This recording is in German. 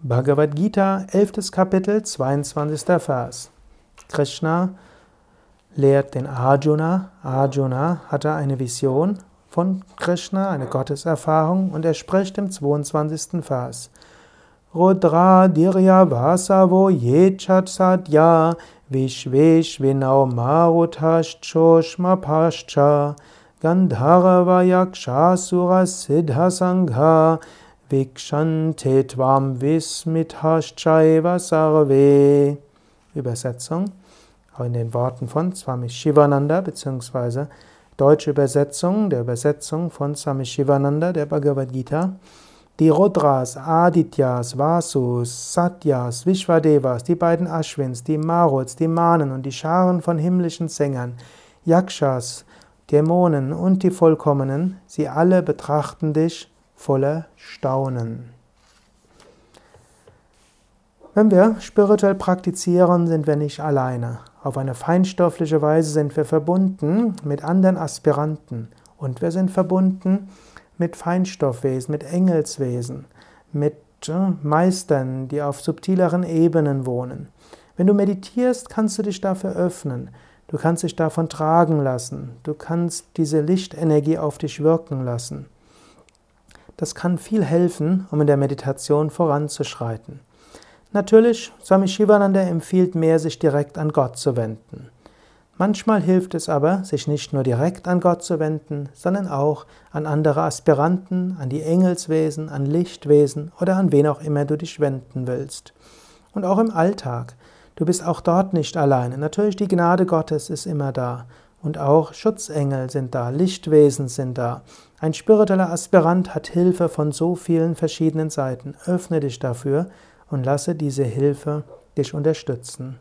Bhagavad Gita, 11. Kapitel, 22. Vers. Krishna lehrt den Arjuna. Arjuna hatte eine Vision von Krishna, eine Gotteserfahrung, und er spricht im 22. Vers. Rudra dirya vasavo yechat sadya vishveshvinau marutashchoshmapascha gandharva yakshasura siddhasangha Vikshante tvam vismithashchaiva sarve. Übersetzung in den Worten von Swami Shivananda bzw. deutsche Übersetzung der Übersetzung von Swami Shivananda der Bhagavad Gita. Die Rudras, Adityas, Vasus, Satyas, Vishvadevas, die beiden Ashwins, die Maruts, die Manen und die Scharen von himmlischen Sängern, Yakshas, Dämonen und die Vollkommenen, sie alle betrachten dich voller Staunen. Wenn wir spirituell praktizieren, sind wir nicht alleine. Auf eine feinstoffliche Weise sind wir verbunden mit anderen Aspiranten und wir sind verbunden mit Feinstoffwesen, mit Engelswesen, mit äh, Meistern, die auf subtileren Ebenen wohnen. Wenn du meditierst, kannst du dich dafür öffnen. Du kannst dich davon tragen lassen. Du kannst diese Lichtenergie auf dich wirken lassen. Das kann viel helfen, um in der Meditation voranzuschreiten. Natürlich, Swami Shivananda empfiehlt mehr, sich direkt an Gott zu wenden. Manchmal hilft es aber, sich nicht nur direkt an Gott zu wenden, sondern auch an andere Aspiranten, an die Engelswesen, an Lichtwesen oder an wen auch immer du dich wenden willst. Und auch im Alltag. Du bist auch dort nicht alleine. Natürlich, die Gnade Gottes ist immer da. Und auch Schutzengel sind da, Lichtwesen sind da. Ein spiritueller Aspirant hat Hilfe von so vielen verschiedenen Seiten. Öffne dich dafür und lasse diese Hilfe dich unterstützen.